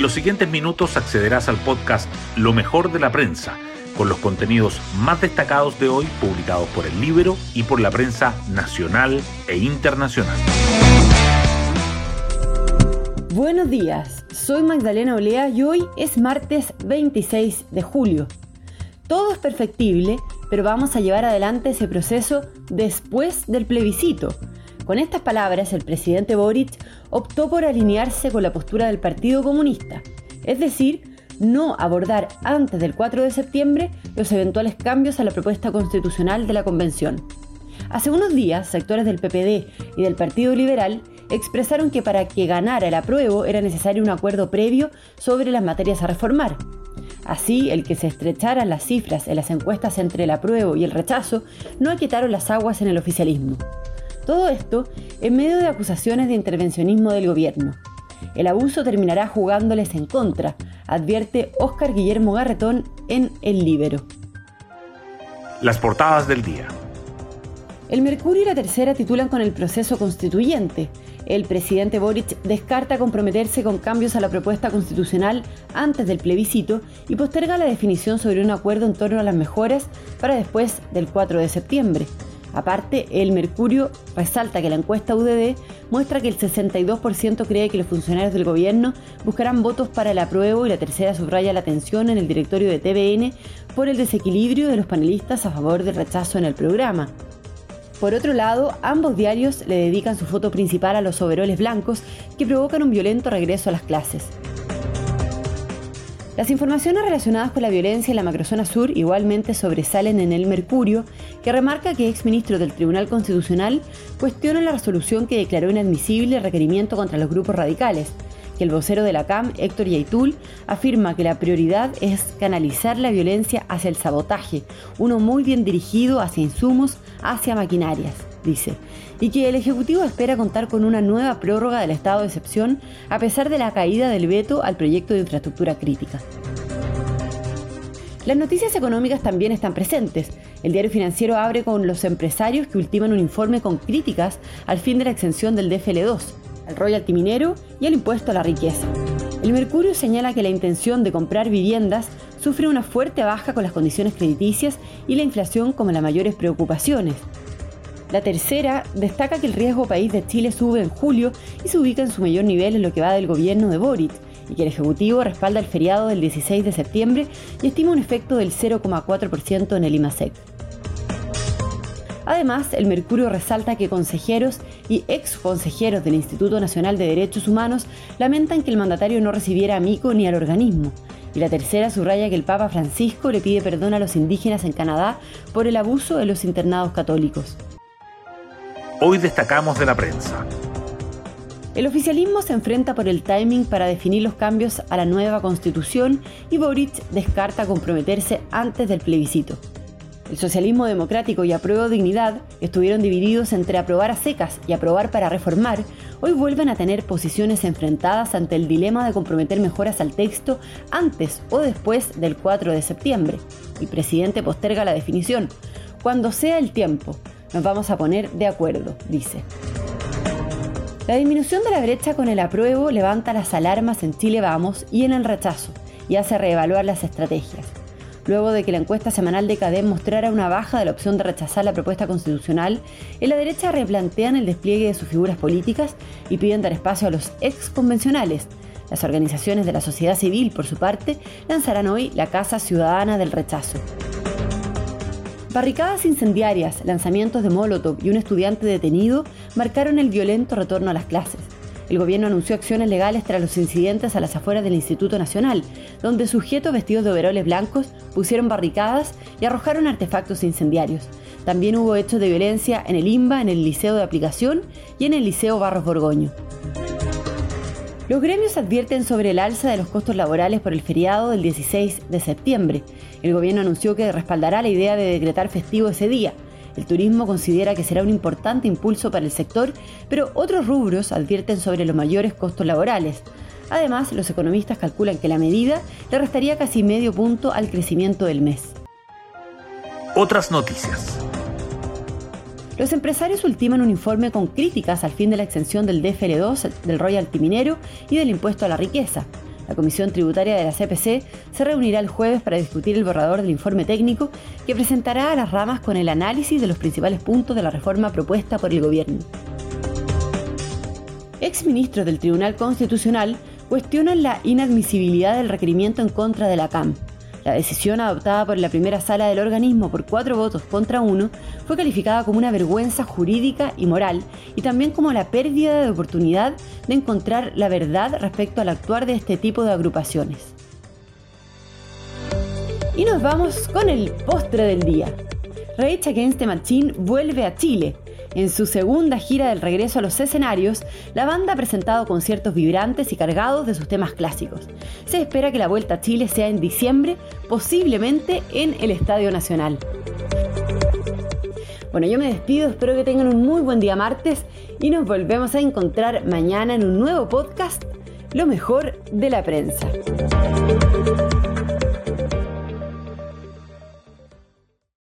En los siguientes minutos accederás al podcast Lo mejor de la prensa, con los contenidos más destacados de hoy publicados por el libro y por la prensa nacional e internacional. Buenos días, soy Magdalena Olea y hoy es martes 26 de julio. Todo es perfectible, pero vamos a llevar adelante ese proceso después del plebiscito con estas palabras, el presidente Boric optó por alinearse con la postura del Partido Comunista, es decir, no abordar antes del 4 de septiembre los eventuales cambios a la propuesta constitucional de la Convención. Hace unos días, sectores del PPD y del Partido Liberal expresaron que para que ganara el apruebo era necesario un acuerdo previo sobre las materias a reformar. Así, el que se estrecharan las cifras en las encuestas entre el apruebo y el rechazo no aquietaron las aguas en el oficialismo. Todo esto en medio de acusaciones de intervencionismo del gobierno. El abuso terminará jugándoles en contra, advierte Óscar Guillermo Garretón en El Libero. Las portadas del día. El Mercurio y la Tercera titulan con el proceso constituyente. El presidente Boric descarta comprometerse con cambios a la propuesta constitucional antes del plebiscito y posterga la definición sobre un acuerdo en torno a las mejoras para después del 4 de septiembre. Aparte, el Mercurio resalta que la encuesta UDD muestra que el 62% cree que los funcionarios del gobierno buscarán votos para el apruebo y la tercera subraya la tensión en el directorio de TVN por el desequilibrio de los panelistas a favor del rechazo en el programa. Por otro lado, ambos diarios le dedican su foto principal a los overoles blancos que provocan un violento regreso a las clases. Las informaciones relacionadas con la violencia en la macrozona sur igualmente sobresalen en el Mercurio, que remarca que exministros del Tribunal Constitucional cuestionan la resolución que declaró inadmisible el requerimiento contra los grupos radicales, que el vocero de la CAM, Héctor Yaitul, afirma que la prioridad es canalizar la violencia hacia el sabotaje, uno muy bien dirigido hacia insumos, hacia maquinarias dice, y que el Ejecutivo espera contar con una nueva prórroga del estado de excepción a pesar de la caída del veto al proyecto de infraestructura crítica. Las noticias económicas también están presentes. El diario financiero abre con los empresarios que ultiman un informe con críticas al fin de la exención del DFL2, al royalty minero y al impuesto a la riqueza. El Mercurio señala que la intención de comprar viviendas sufre una fuerte baja con las condiciones crediticias y la inflación como las mayores preocupaciones. La tercera destaca que el riesgo país de Chile sube en julio y se ubica en su mayor nivel en lo que va del gobierno de Boric, y que el Ejecutivo respalda el feriado del 16 de septiembre y estima un efecto del 0,4% en el IMASEC. Además, el Mercurio resalta que consejeros y ex consejeros del Instituto Nacional de Derechos Humanos lamentan que el mandatario no recibiera a Mico ni al organismo. Y la tercera subraya que el Papa Francisco le pide perdón a los indígenas en Canadá por el abuso de los internados católicos. Hoy destacamos de la prensa. El oficialismo se enfrenta por el timing para definir los cambios a la nueva constitución y Boric descarta comprometerse antes del plebiscito. El socialismo democrático y apruebo dignidad estuvieron divididos entre aprobar a secas y aprobar para reformar, hoy vuelven a tener posiciones enfrentadas ante el dilema de comprometer mejoras al texto antes o después del 4 de septiembre. El presidente posterga la definición, cuando sea el tiempo, nos vamos a poner de acuerdo, dice. La disminución de la brecha con el apruebo levanta las alarmas en Chile Vamos y en el rechazo y hace reevaluar las estrategias. Luego de que la encuesta semanal de CADEM mostrara una baja de la opción de rechazar la propuesta constitucional, en la derecha replantean el despliegue de sus figuras políticas y piden dar espacio a los ex convencionales. Las organizaciones de la sociedad civil, por su parte, lanzarán hoy la Casa Ciudadana del Rechazo. Barricadas incendiarias, lanzamientos de Molotov y un estudiante detenido marcaron el violento retorno a las clases. El gobierno anunció acciones legales tras los incidentes a las afueras del Instituto Nacional, donde sujetos vestidos de overoles blancos pusieron barricadas y arrojaron artefactos incendiarios. También hubo hechos de violencia en el IMBA, en el Liceo de Aplicación y en el Liceo Barros Borgoño. Los gremios advierten sobre el alza de los costos laborales por el feriado del 16 de septiembre. El gobierno anunció que respaldará la idea de decretar festivo ese día. El turismo considera que será un importante impulso para el sector, pero otros rubros advierten sobre los mayores costos laborales. Además, los economistas calculan que la medida le restaría casi medio punto al crecimiento del mes. Otras noticias. Los empresarios ultiman un informe con críticas al fin de la exención del DFL2, del royalty minero y del impuesto a la riqueza. La Comisión Tributaria de la CPC se reunirá el jueves para discutir el borrador del informe técnico que presentará a las ramas con el análisis de los principales puntos de la reforma propuesta por el Gobierno. Exministros del Tribunal Constitucional cuestionan la inadmisibilidad del requerimiento en contra de la CAM. La decisión adoptada por la primera sala del organismo por cuatro votos contra uno fue calificada como una vergüenza jurídica y moral y también como la pérdida de oportunidad de encontrar la verdad respecto al actuar de este tipo de agrupaciones. Y nos vamos con el postre del día. Rage Against Machine vuelve a Chile en su segunda gira del regreso a los escenarios, la banda ha presentado conciertos vibrantes y cargados de sus temas clásicos. Se espera que la vuelta a Chile sea en diciembre, posiblemente en el Estadio Nacional. Bueno, yo me despido, espero que tengan un muy buen día martes y nos volvemos a encontrar mañana en un nuevo podcast, Lo mejor de la prensa.